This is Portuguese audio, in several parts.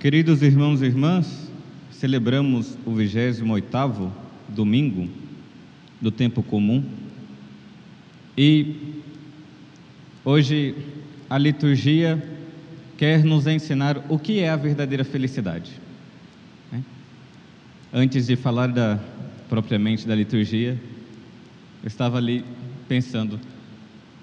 Queridos irmãos e irmãs, celebramos o 28º domingo do tempo comum e hoje a liturgia quer nos ensinar o que é a verdadeira felicidade. né? Antes de falar da, propriamente da liturgia, eu estava ali pensando,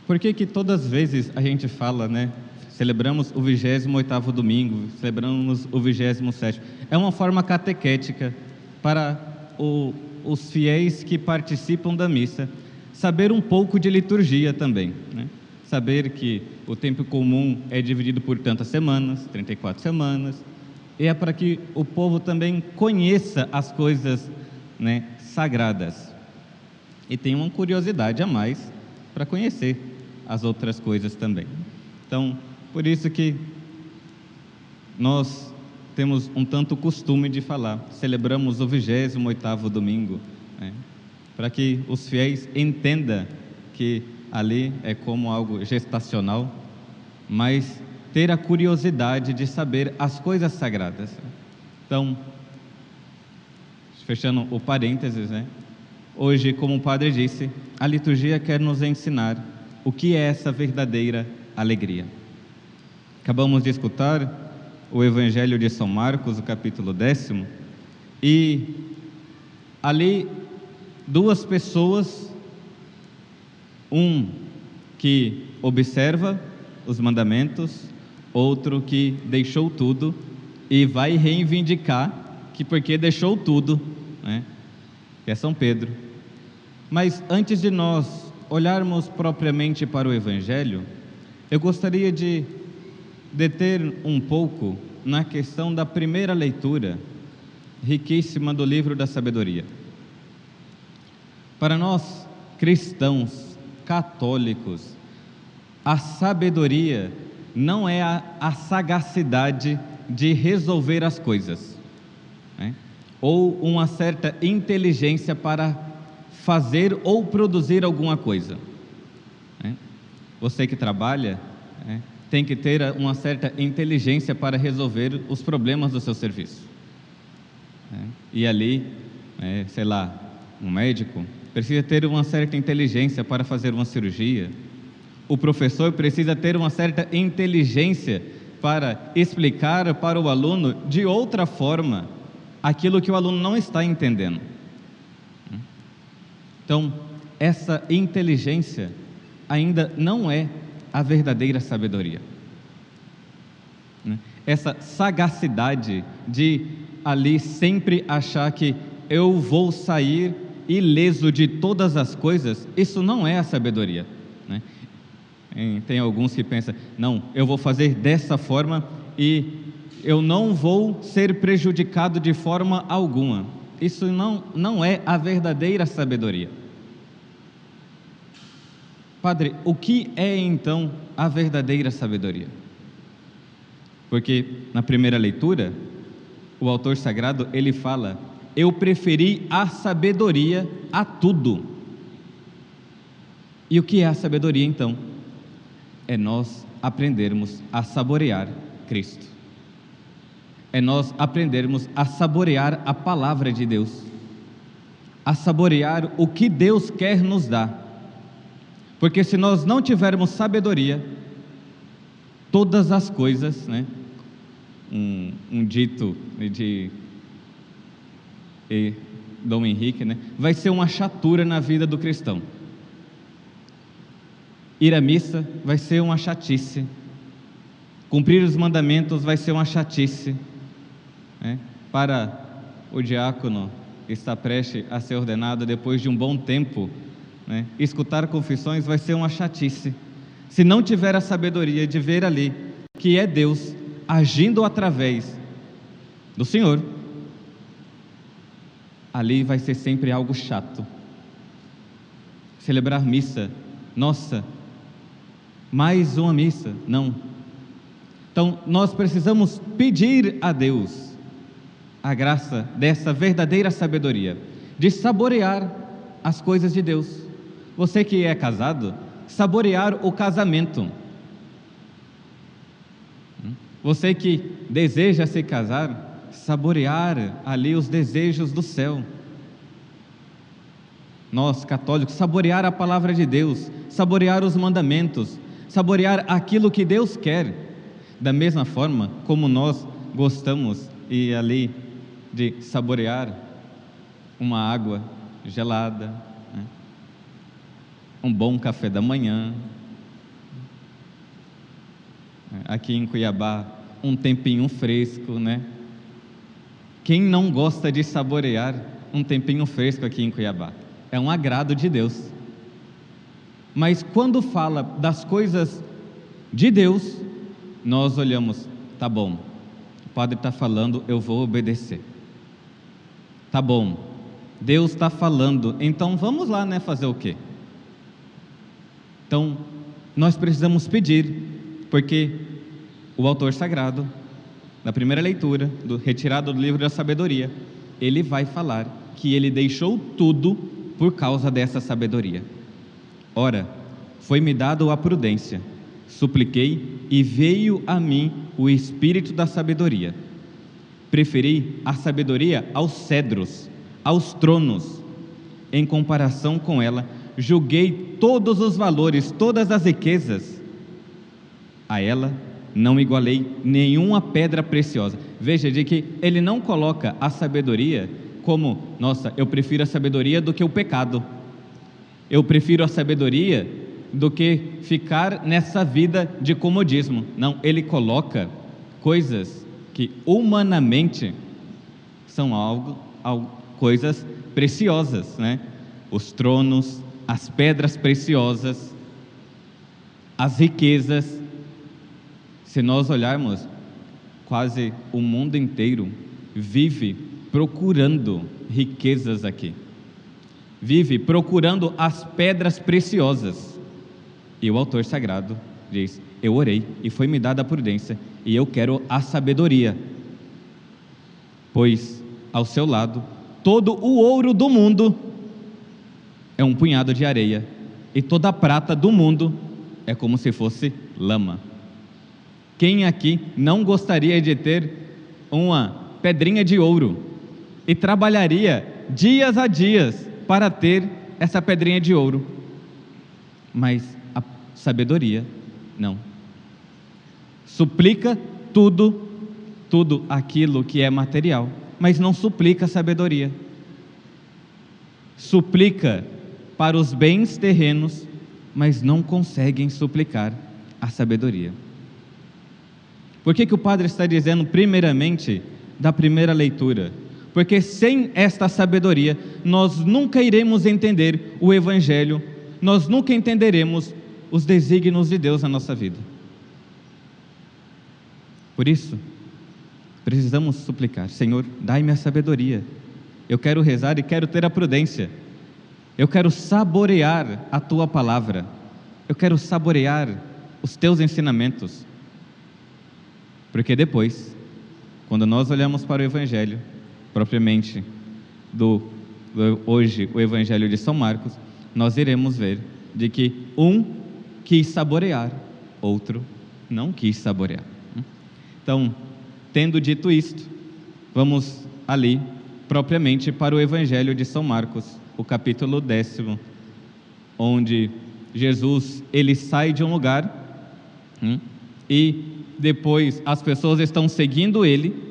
por que que todas as vezes a gente fala, né? Celebramos o 28º domingo, celebramos o 27º. É uma forma catequética para o, os fiéis que participam da missa saber um pouco de liturgia também, né? Saber que o tempo comum é dividido por tantas semanas, 34 semanas, e é para que o povo também conheça as coisas né, sagradas e tenha uma curiosidade a mais para conhecer as outras coisas também. Então, por isso que nós temos um tanto costume de falar, celebramos o 28º domingo, né, para que os fiéis entendam que ali é como algo gestacional, mas ter a curiosidade de saber as coisas sagradas. Então, fechando o parênteses, né? Hoje, como o padre disse, a liturgia quer nos ensinar o que é essa verdadeira alegria. Acabamos de escutar o Evangelho de São Marcos, o capítulo décimo, e ali duas pessoas, um que observa os mandamentos, outro que deixou tudo e vai reivindicar que porque deixou tudo, né, que é São Pedro. Mas antes de nós olharmos propriamente para o Evangelho, eu gostaria de deter um pouco na questão da primeira leitura, riquíssima do livro da sabedoria. Para nós cristãos, católicos, a sabedoria não é a, a sagacidade de resolver as coisas, né? ou uma certa inteligência para fazer ou produzir alguma coisa. né? Você que trabalha né, tem que ter uma certa inteligência para resolver os problemas do seu serviço. né? E ali, é, sei lá, um médico precisa ter uma certa inteligência para fazer uma cirurgia. O professor precisa ter uma certa inteligência para explicar para o aluno de outra forma aquilo que o aluno não está entendendo. Então, essa inteligência ainda não é a verdadeira sabedoria. né? Essa sagacidade de ali sempre achar que eu vou sair ileso de todas as coisas, isso não é a sabedoria. né? Em- Tem alguns que pensam, não, eu vou fazer dessa forma e eu não vou ser prejudicado de forma alguma. Isso não, não é a verdadeira sabedoria. Padre, o que é então a verdadeira sabedoria? Porque na primeira leitura, o autor sagrado ele fala: "Eu preferi a sabedoria a tudo". E o que é a sabedoria então? É nós aprendermos a saborear Cristo. É nós aprendermos a saborear a palavra de Deus. A saborear o que Deus quer nos dar. Porque se nós não tivermos sabedoria, todas as coisas, né? Um, um dito de Dom Henrique, né? Vai ser uma chatura na vida do cristão. Ir à missa vai ser uma chatice. Cumprir os mandamentos vai ser uma chatice. né? Para o diácono está prestes a ser ordenado depois de um bom tempo, né? escutar confissões vai ser uma chatice. Se não tiver a sabedoria de ver ali que é Deus agindo através do Senhor, ali vai ser sempre algo chato. Celebrar missa, nossa, mais uma missa, não. Então, nós precisamos pedir a Deus a graça dessa verdadeira sabedoria, de saborear as coisas de Deus. Você que é casado, saborear o casamento. Você que deseja se casar, saborear ali os desejos do céu. Nós, católicos, saborear a palavra de Deus, saborear os mandamentos, saborear aquilo que Deus quer, da mesma forma como nós gostamos e ali de saborear uma água gelada? Um bom café da manhã. Aqui em Cuiabá, um tempinho fresco, né? Quem não gosta de saborear um tempinho fresco aqui em Cuiabá? É um agrado de Deus. Mas quando fala das coisas de Deus, nós olhamos, tá bom, o padre está falando, eu vou obedecer. Tá bom, Deus está falando, então vamos lá, né, fazer o quê? Então, nós precisamos pedir, porque o autor sagrado, na primeira leitura, do, retirado do livro da sabedoria, ele vai falar que ele deixou tudo por causa dessa sabedoria. Ora, foi-me dado a prudência, supliquei e veio a mim o espírito da sabedoria. Preferi a sabedoria aos cedros, aos tronos. Em comparação com ela, julguei todos os valores, todas as riquezas. A ela não igualei nenhuma pedra preciosa. Veja de que ele não coloca a sabedoria como, nossa, eu prefiro a sabedoria do que o pecado. Eu prefiro a sabedoria do que ficar nessa vida de comodismo. Não, ele coloca coisas que humanamente são algo, algo coisas preciosas, né? Os tronos, as pedras preciosas, as riquezas. Se nós olharmos, quase o mundo inteiro vive procurando riquezas aqui. Vive procurando as pedras preciosas. E o autor sagrado diz: Eu orei e foi-me dada a prudência, e eu quero a sabedoria. Pois ao seu lado, todo o ouro do mundo é um punhado de areia, e toda a prata do mundo é como se fosse lama. Quem aqui não gostaria de ter uma pedrinha de ouro e trabalharia dias a dias para ter essa pedrinha de ouro. Mas a sabedoria, não. Suplica tudo, tudo aquilo que é material, mas não suplica sabedoria. Suplica para os bens terrenos, mas não conseguem suplicar a sabedoria. Por que, que o padre está dizendo, primeiramente, da primeira leitura? porque sem esta sabedoria nós nunca iremos entender o Evangelho, nós nunca entenderemos os desígnios de Deus na nossa vida. Por isso, precisamos suplicar: Senhor, dai-me a sabedoria. Eu quero rezar e quero ter a prudência. Eu quero saborear a tua palavra. Eu quero saborear os teus ensinamentos. Porque depois, quando nós olhamos para o Evangelho, propriamente do, do hoje o Evangelho de São Marcos, nós iremos ver de que um quis saborear, outro não quis saborear. Então, tendo dito isto, vamos ali propriamente para o Evangelho de São Marcos, o capítulo décimo, onde Jesus ele sai de um lugar hum, e depois as pessoas estão seguindo ele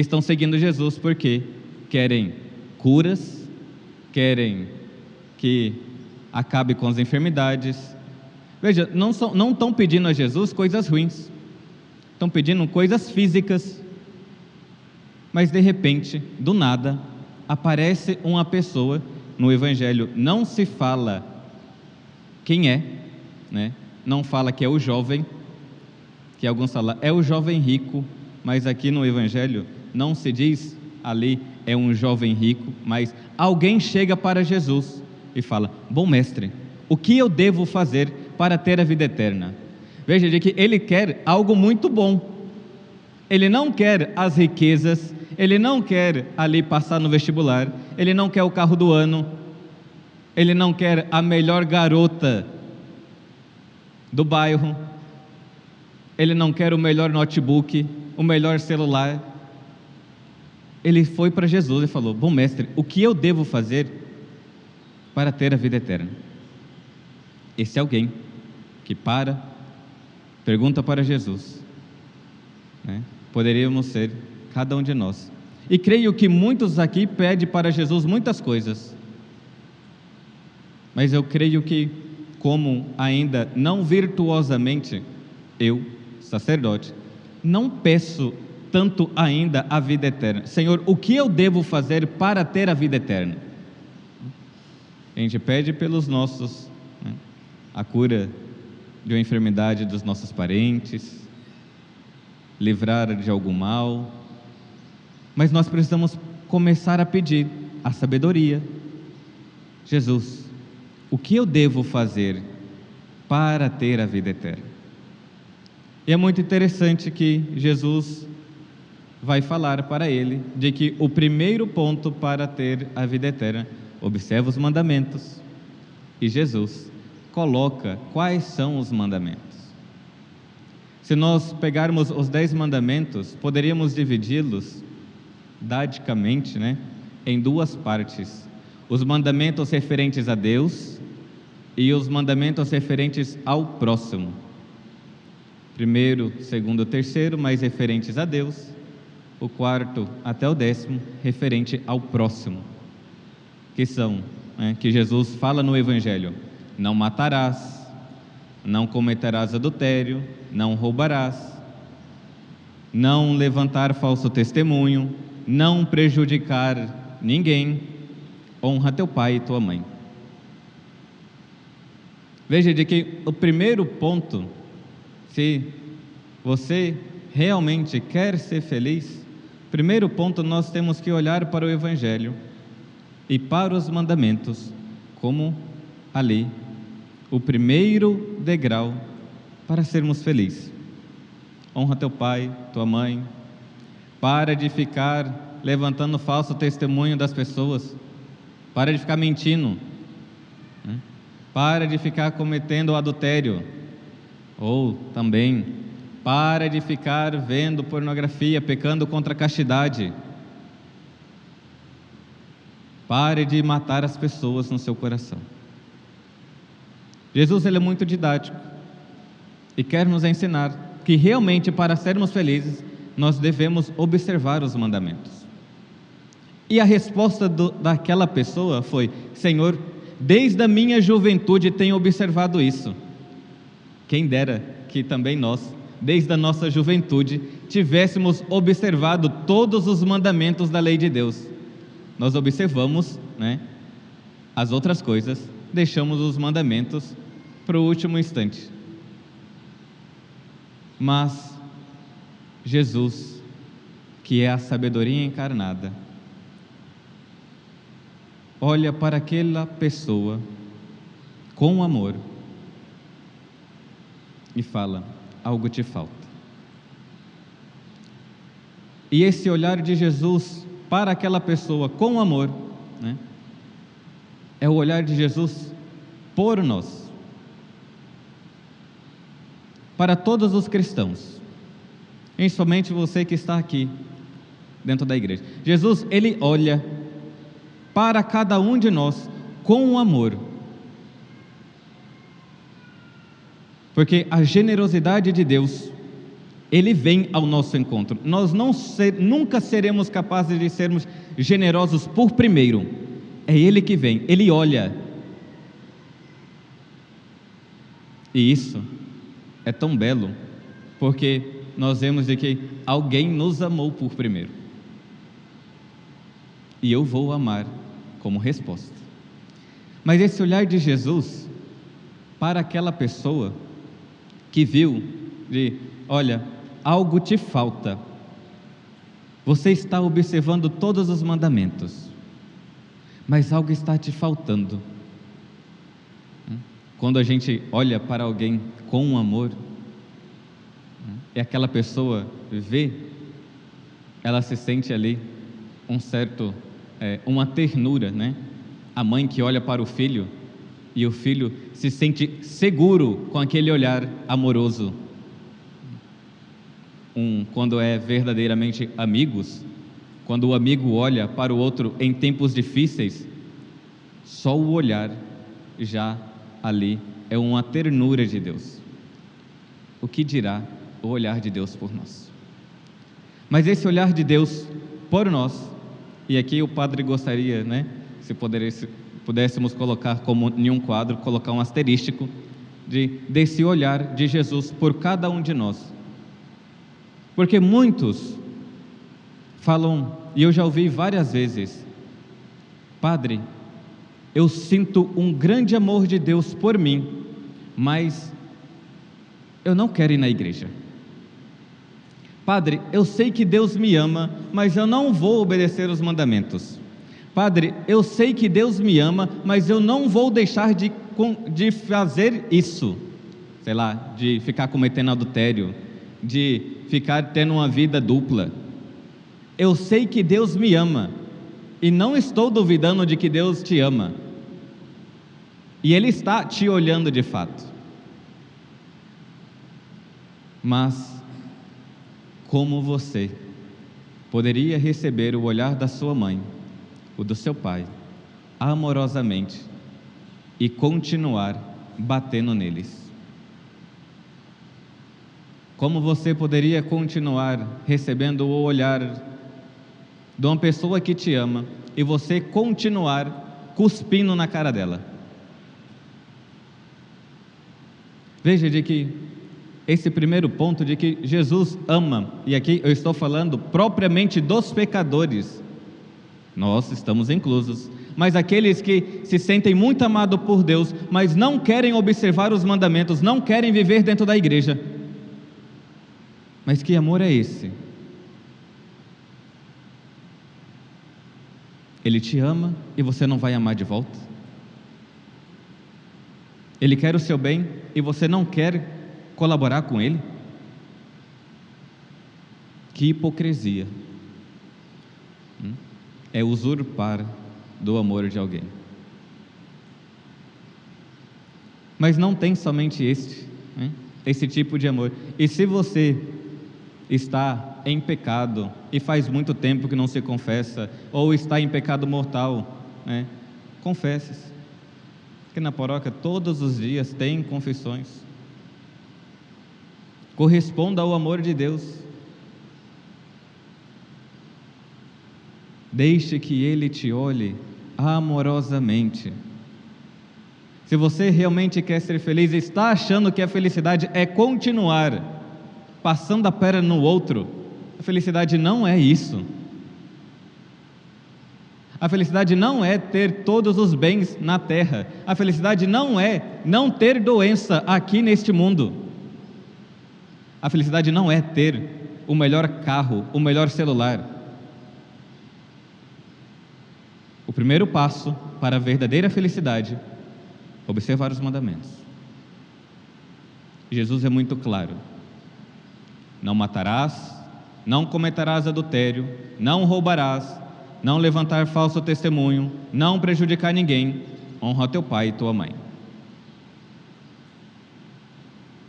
estão seguindo Jesus porque querem curas, querem que acabe com as enfermidades. Veja, não, são, não estão pedindo a Jesus coisas ruins, estão pedindo coisas físicas, mas de repente, do nada, aparece uma pessoa no Evangelho, não se fala quem é, né? não fala que é o jovem, que alguns falam é o jovem rico, mas aqui no Evangelho não se diz ali é um jovem rico, mas alguém chega para Jesus e fala: Bom mestre, o que eu devo fazer para ter a vida eterna? Veja de que ele quer algo muito bom. Ele não quer as riquezas, ele não quer ali passar no vestibular, ele não quer o carro do ano, ele não quer a melhor garota do bairro. ele não quer o melhor notebook, o melhor celular. Ele foi para Jesus e falou: Bom mestre, o que eu devo fazer para ter a vida eterna? Esse alguém que para, pergunta para Jesus. Né? Poderíamos ser cada um de nós. E creio que muitos aqui pedem para Jesus muitas coisas. Mas eu creio que, como ainda não virtuosamente, eu, sacerdote, não peço tanto ainda a vida eterna. Senhor, o que eu devo fazer para ter a vida eterna? A gente pede pelos nossos, né, a cura de uma enfermidade dos nossos parentes, livrar de algum mal, mas nós precisamos começar a pedir a sabedoria. Jesus, o que eu devo fazer para ter a vida eterna? E é muito interessante que Jesus vai falar para ele de que o primeiro ponto para ter a vida eterna, observa os mandamentos. E Jesus coloca quais são os mandamentos. Se nós pegarmos os dez mandamentos, poderíamos dividi-los dadicamente, né, em duas partes: os mandamentos referentes a Deus e os mandamentos referentes ao próximo. Primeiro, segundo, terceiro, mais referentes a Deus. O quarto até o décimo, referente ao próximo, que são, né, que Jesus fala no Evangelho: não matarás, não cometerás adultério, não roubarás, não levantar falso testemunho, não prejudicar ninguém, honra teu pai e tua mãe. Veja de que o primeiro ponto, se você realmente quer ser feliz, primeiro ponto nós temos que olhar para o Evangelho e para os mandamentos como ali o primeiro degrau para sermos felizes. Honra teu pai, tua mãe. Para de ficar levantando falso testemunho das pessoas. Para de ficar mentindo. Né? Para de ficar cometendo adultério. Ou também, para de ficar vendo pornografia, pecando contra a castidade. Pare de matar as pessoas no seu coração. Jesus ele é muito didático e quer nos ensinar que realmente para sermos felizes nós devemos observar os mandamentos. E a resposta do, daquela pessoa foi: Senhor, desde a minha juventude tenho observado isso. Quem dera que também nós, desde a nossa juventude, tivéssemos observado todos os mandamentos da lei de Deus. Nós observamos, né, as outras coisas, deixamos os mandamentos para o último instante. Mas Jesus, que é a sabedoria encarnada, olha para aquela pessoa com amor e fala: algo te falta. E esse olhar de Jesus para aquela pessoa com amor, né, é o olhar de Jesus por nós. Para todos os cristãos, principalmente você que está aqui dentro da igreja. Jesus, ele olha para cada um de nós com amor. Porque a generosidade de Deus, ele vem ao nosso encontro. Nós não ser, nunca seremos capazes de sermos generosos por primeiro. É ele que vem, ele olha. E isso é tão belo, porque nós vemos de que alguém nos amou por primeiro. E eu vou amar como resposta. Mas esse olhar de Jesus para aquela pessoa que viu de, olha, algo te falta. Você está observando todos os mandamentos, mas algo está te faltando. Quando a gente olha para alguém com amor, é aquela pessoa vê, ela se sente ali um certo, é, uma ternura, né? A mãe que olha para o filho e o filho se sente seguro com aquele olhar amoroso. um, quando é verdadeiramente amigos, quando o amigo olha para o outro em tempos difíceis, só o olhar já ali é uma ternura de Deus. O que dirá o olhar de Deus por nós? Mas esse olhar de Deus por nós, e aqui o padre gostaria, né, se pudéssemos colocar como em um quadro, colocar um asterístico de desse olhar de Jesus por cada um de nós. Porque muitos falam, e eu já ouvi várias vezes, Padre, eu sinto um grande amor de Deus por mim, mas eu não quero ir na igreja. Padre, eu sei que Deus me ama, mas eu não vou obedecer os mandamentos. Padre, eu sei que Deus me ama, mas eu não vou deixar de, de fazer isso. Sei lá, de ficar cometendo adultério, de ficar tendo uma vida dupla. Eu sei que Deus me ama e não estou duvidando de que Deus te ama. E Ele está te olhando de fato. Mas como você poderia receber o olhar da sua mãe, o do seu pai, amorosamente e continuar batendo neles? Como você poderia continuar recebendo o olhar de uma pessoa que te ama e você continuar cuspindo na cara dela? Veja de que esse primeiro ponto de que Jesus ama, e aqui eu estou falando propriamente dos pecadores, nós estamos inclusos, mas aqueles que se sentem muito amados por Deus, mas não querem observar os mandamentos, não querem viver dentro da igreja. Mas que amor é esse? Ele te ama e você não vai amar de volta? Ele quer o seu bem e você não quer colaborar com ele? Que hipocrisia! Hum? É usurpar do amor de alguém. Mas não tem somente este, né? esse tipo de amor. E se você está em pecado e faz muito tempo que não se confessa, ou está em pecado mortal, né? confesse-se. Que na paróquia todos os dias tem confissões corresponda ao amor de Deus. Deixe que Ele te olhe amorosamente. Se você realmente quer ser feliz e está achando que a felicidade é continuar passando a perna no outro, a felicidade não é isso. A felicidade não é ter todos os bens na terra. A felicidade não é não ter doença aqui neste mundo. A felicidade não é ter o melhor carro, o melhor celular. O primeiro passo para a verdadeira felicidade observar os mandamentos. Jesus é muito claro: não matarás, não cometerás adultério, não roubarás, não levantar falso testemunho, não prejudicar ninguém, honra teu pai e tua mãe.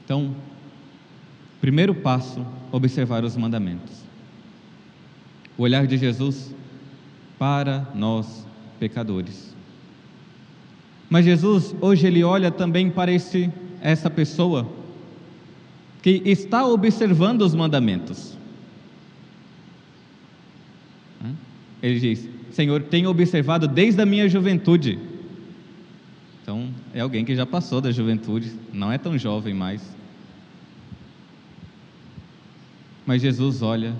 Então, Primeiro passo, observar os mandamentos. O olhar de Jesus para nós pecadores. Mas Jesus, hoje ele olha também para esse essa pessoa que está observando os mandamentos. Ele diz: Senhor, tenho observado desde a minha juventude. Então, é alguém que já passou da juventude, não é tão jovem mais. Mas Jesus olha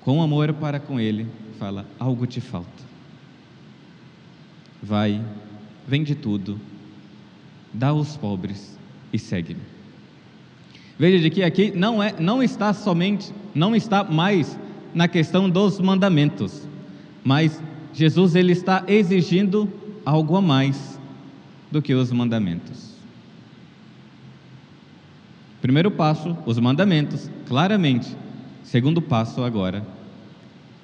com amor para com ele, fala: algo te falta. Vai, vende tudo, dá aos pobres e segue-me. Veja de que aqui não é, não está somente, não está mais na questão dos mandamentos, mas Jesus ele está exigindo algo a mais do que os mandamentos. Primeiro passo, os mandamentos, claramente. Segundo passo, agora,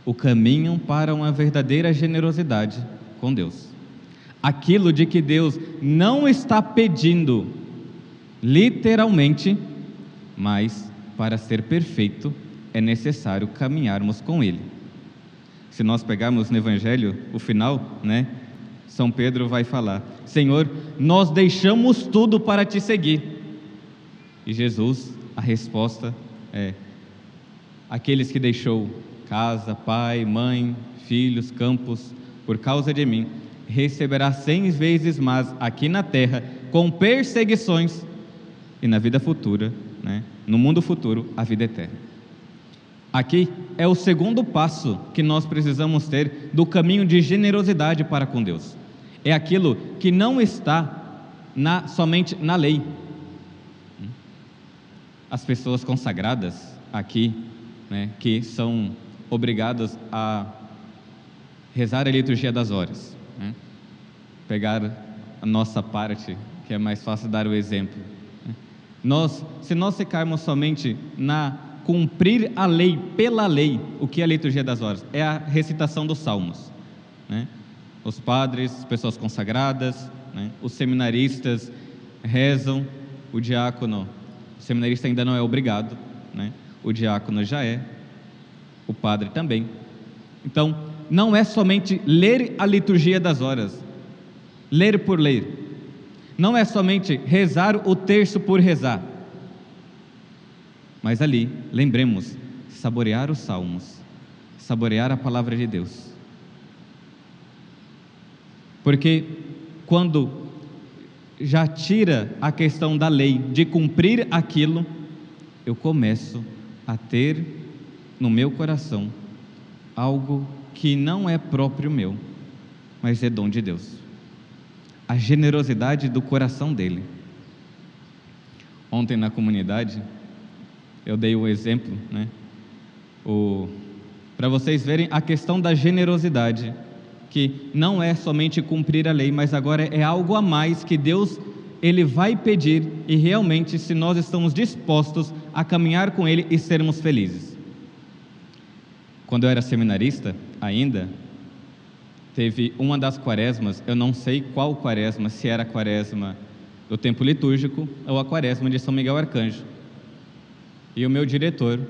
o caminho para uma verdadeira generosidade com Deus. Aquilo de que Deus não está pedindo, literalmente, mas para ser perfeito é necessário caminharmos com Ele. Se nós pegarmos no Evangelho o final, né? São Pedro vai falar: Senhor, nós deixamos tudo para te seguir. E Jesus, a resposta é: aqueles que deixou casa, pai, mãe, filhos, campos, por causa de mim, receberá cem vezes mais aqui na terra, com perseguições, e na vida futura, né, no mundo futuro, a vida eterna. Aqui é o segundo passo que nós precisamos ter do caminho de generosidade para com Deus. É aquilo que não está na, somente na lei. As pessoas consagradas aqui, né, que são obrigadas a rezar a liturgia das horas, né? pegar a nossa parte, que é mais fácil dar o exemplo. Né? Nós, se nós ficarmos somente na cumprir a lei pela lei, o que é a liturgia das horas? É a recitação dos salmos. Né? Os padres, pessoas consagradas, né? os seminaristas rezam, o diácono, o seminarista ainda não é obrigado, né? o diácono já é, o padre também. Então, não é somente ler a liturgia das horas, ler por ler. Não é somente rezar o terço por rezar. Mas ali, lembremos, saborear os salmos, saborear a palavra de Deus. Porque quando já tira a questão da lei de cumprir aquilo, eu começo a ter no meu coração algo que não é próprio meu, mas é dom de Deus. A generosidade do coração dele. Ontem na comunidade, eu dei o exemplo, né? Para vocês verem a questão da generosidade, que não é somente cumprir a lei, mas agora é algo a mais que Deus ele vai pedir e realmente se nós estamos dispostos a caminhar com ele e sermos felizes. Quando eu era seminarista, ainda, teve uma das quaresmas, eu não sei qual quaresma, se era a quaresma do tempo litúrgico ou a quaresma de São Miguel Arcanjo. E o meu diretor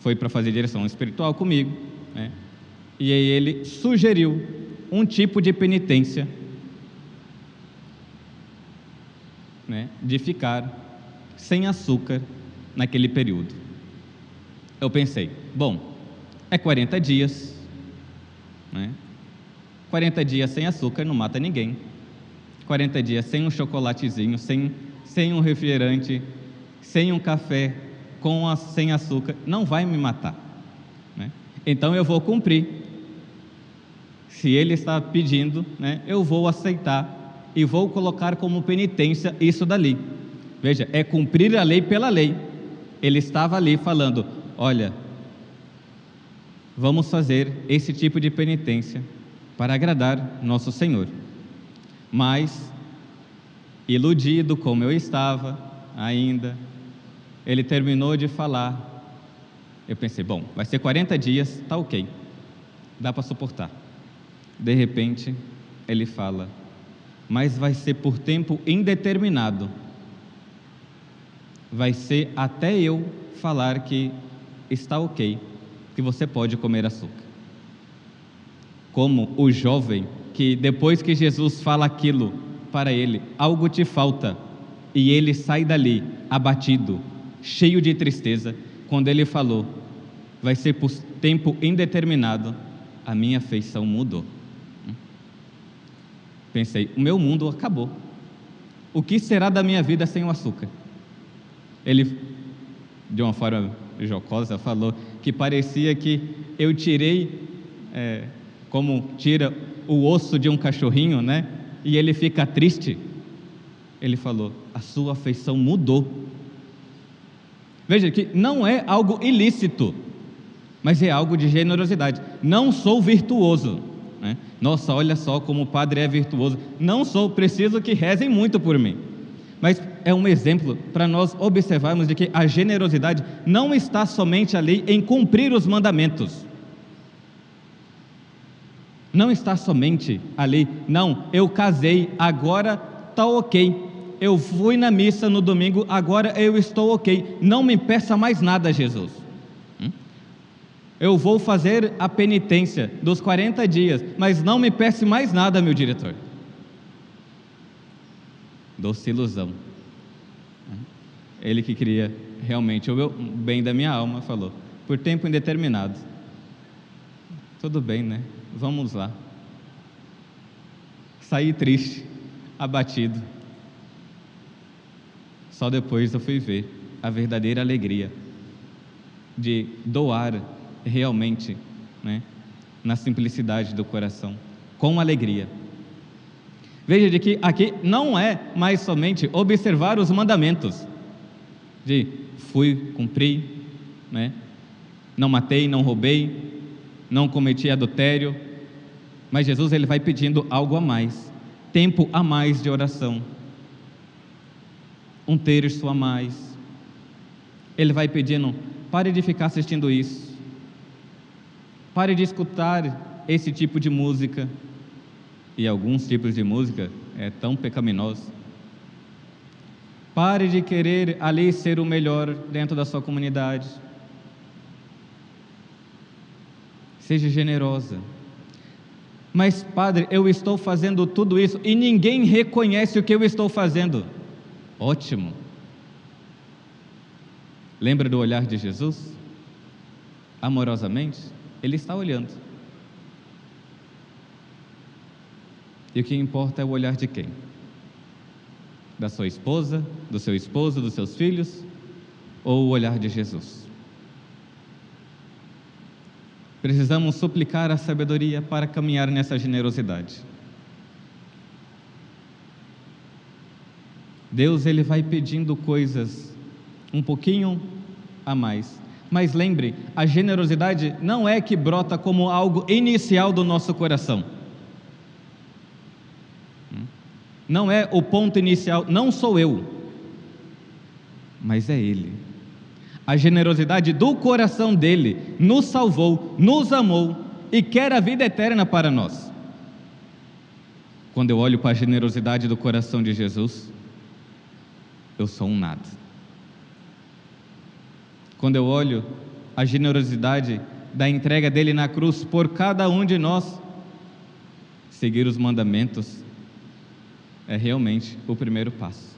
foi para fazer direção espiritual comigo, né? E aí ele sugeriu um tipo de penitência né, de ficar sem açúcar naquele período. Eu pensei, bom, é 40 dias. Né? 40 dias sem açúcar não mata ninguém. 40 dias sem um chocolatezinho, sem, sem um refrigerante, sem um café com a, sem açúcar, não vai me matar. Né? Então eu vou cumprir. Se ele está pedindo, né, eu vou aceitar e vou colocar como penitência isso dali. Veja, é cumprir a lei pela lei. Ele estava ali falando: olha, vamos fazer esse tipo de penitência para agradar nosso Senhor. Mas, iludido como eu estava ainda, ele terminou de falar. Eu pensei, bom, vai ser 40 dias, tá ok, dá para suportar. De repente, ele fala, mas vai ser por tempo indeterminado. Vai ser até eu falar que está ok que você pode comer açúcar. Como o jovem que depois que Jesus fala aquilo para ele, algo te falta, e ele sai dali abatido, cheio de tristeza, quando ele falou, vai ser por tempo indeterminado, a minha afeição mudou. Pensei, o meu mundo acabou. O que será da minha vida sem o açúcar? Ele, de uma forma jocosa, falou: que parecia que eu tirei, é, como tira o osso de um cachorrinho, né? E ele fica triste. Ele falou: a sua afeição mudou. Veja que não é algo ilícito, mas é algo de generosidade. Não sou virtuoso. Né? Nossa, olha só como o padre é virtuoso. Não sou, preciso que rezem muito por mim. Mas é um exemplo para nós observarmos de que a generosidade não está somente ali em cumprir os mandamentos. Não está somente ali, não, eu casei, agora está ok. eu fui na missa no domingo, agora eu estou ok. Não me peça mais nada, Jesus. Eu vou fazer a penitência dos 40 dias, mas não me peça mais nada, meu diretor. Doce ilusão. Ele que queria realmente o bem da minha alma, falou, por tempo indeterminado. Tudo bem, né? Vamos lá. Saí triste, abatido. Só depois eu fui ver a verdadeira alegria de doar realmente, né, na simplicidade do coração, com alegria. Veja de que aqui não é mais somente observar os mandamentos, de fui, cumpri, né, não matei, não roubei, não cometi adultério, mas Jesus ele vai pedindo algo a mais, tempo a mais de oração um terço a mais. Ele vai pedindo: pare de ficar assistindo isso, pare de escutar esse tipo de música. E alguns tipos de música é tão pecaminoso. Pare de querer ali ser o melhor dentro da sua comunidade. Seja generosa. Mas, Padre, eu estou fazendo tudo isso e ninguém reconhece o que eu estou fazendo. Ótimo. Lembra do olhar de Jesus? Amorosamente, Ele está olhando. E o que importa é o olhar de quem? Da sua esposa, do seu esposo, dos seus filhos? Ou o olhar de Jesus? Precisamos suplicar a sabedoria para caminhar nessa generosidade. Deus ele vai pedindo coisas um pouquinho a mais. Mas lembre, a generosidade não é que brota como algo inicial do nosso coração. Não é o ponto inicial, não sou eu, mas é Ele. A generosidade do coração dele nos salvou, nos amou e quer a vida eterna para nós. Quando eu olho para a generosidade do coração de Jesus, eu sou um nada. Quando eu olho a generosidade da entrega dele na cruz por cada um de nós, seguir os mandamentos é realmente o primeiro passo.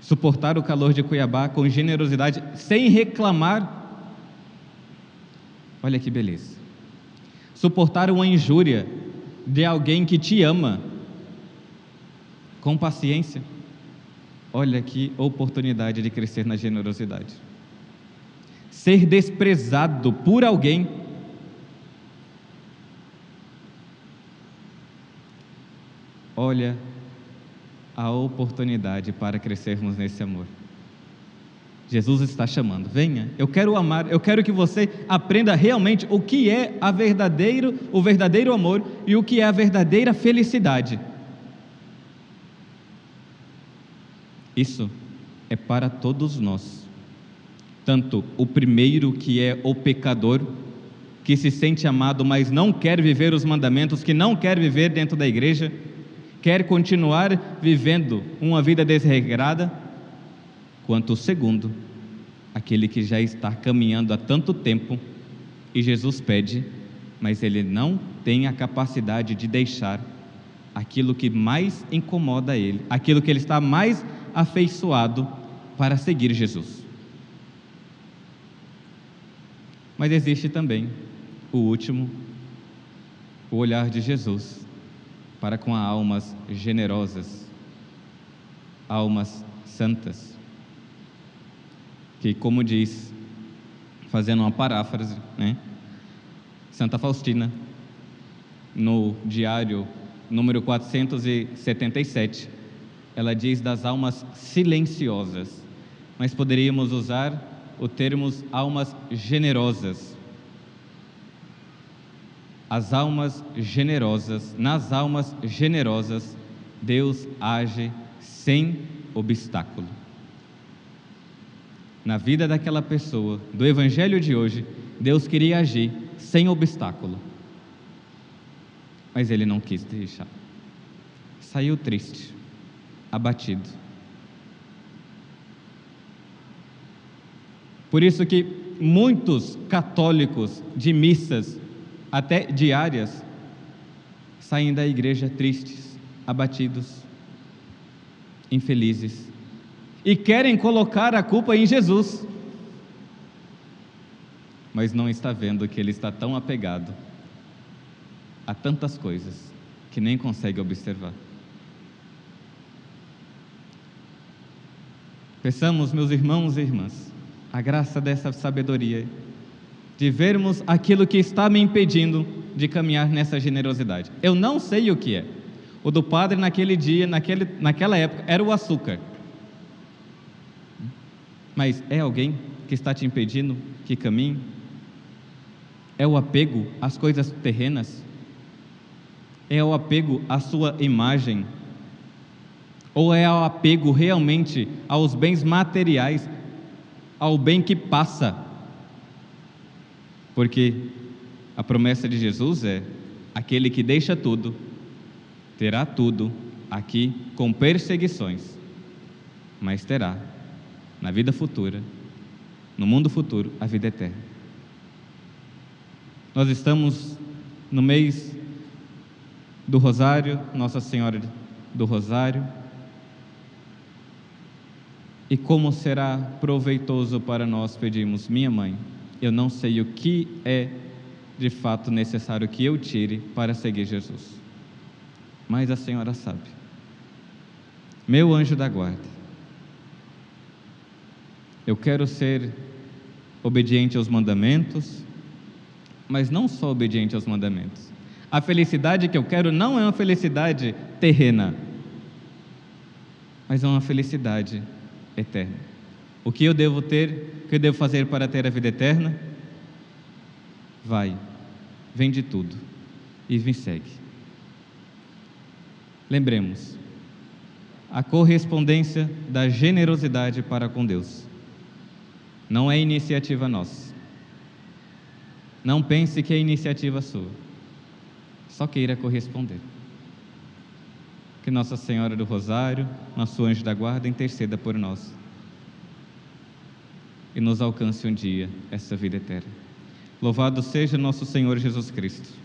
Suportar o calor de Cuiabá com generosidade, sem reclamar. Olha que beleza. Suportar uma injúria de alguém que te ama com paciência. Olha que oportunidade de crescer na generosidade. Ser desprezado por alguém olha a oportunidade para crescermos nesse amor. Jesus está chamando, venha, eu quero amar, eu quero que você aprenda realmente o que é a verdadeiro, o verdadeiro amor e o que é a verdadeira felicidade. Isso é para todos nós. Tanto o primeiro, que é o pecador, que se sente amado, mas não quer viver os mandamentos, que não quer viver dentro da igreja, quer continuar vivendo uma vida desregrada, quanto o segundo, aquele que já está caminhando há tanto tempo e Jesus pede, mas ele não tem a capacidade de deixar aquilo que mais incomoda ele, aquilo que ele está mais afeiçoado para seguir Jesus. Mas existe também o último, o olhar de Jesus para com almas generosas, almas santas, que, como diz, fazendo uma paráfrase, né? Santa Faustina, no diário número 477, ela diz das almas silenciosas, mas poderíamos usar o termo almas generosas. As almas generosas, nas almas generosas, Deus age sem obstáculo. Na vida daquela pessoa, do evangelho de hoje, Deus queria agir sem obstáculo. Mas ele não quis deixar. Saiu triste abatido. Por isso que muitos católicos de missas, até diárias, saem da igreja tristes, abatidos, infelizes e querem colocar a culpa em Jesus. Mas não está vendo que ele está tão apegado a tantas coisas que nem consegue observar. Peçamos, meus irmãos e irmãs, a graça dessa sabedoria, de vermos aquilo que está me impedindo de caminhar nessa generosidade. Eu não sei o que é. O do padre naquele dia, naquele, naquela época, era o açúcar. Mas é alguém que está te impedindo que caminhe? É o apego às coisas terrenas? É o apego à sua imagem? Ou é o apego realmente aos bens materiais, ao bem que passa? Porque a promessa de Jesus é: aquele que deixa tudo, terá tudo aqui com perseguições, mas terá na vida futura, no mundo futuro, a vida eterna. Nós estamos no mês do Rosário, Nossa Senhora do Rosário. E como será proveitoso para nós pedimos, minha mãe, eu não sei o que é de fato necessário que eu tire para seguir Jesus, mas a Senhora sabe. Meu anjo da guarda, eu quero ser obediente aos mandamentos, mas não só obediente aos mandamentos. A felicidade que eu quero não é uma felicidade terrena, mas é uma felicidade eterna. O que eu devo ter, o que eu devo fazer para ter a vida eterna? Vai, vende tudo e me segue. Lembremos, a correspondência da generosidade para com Deus. Não é iniciativa nossa. Não pense que é iniciativa sua. Só queira corresponder. Que Nossa Senhora do Rosário, nosso anjo da guarda, interceda por nós e nos alcance um dia essa vida eterna. Louvado seja nosso Senhor Jesus Cristo.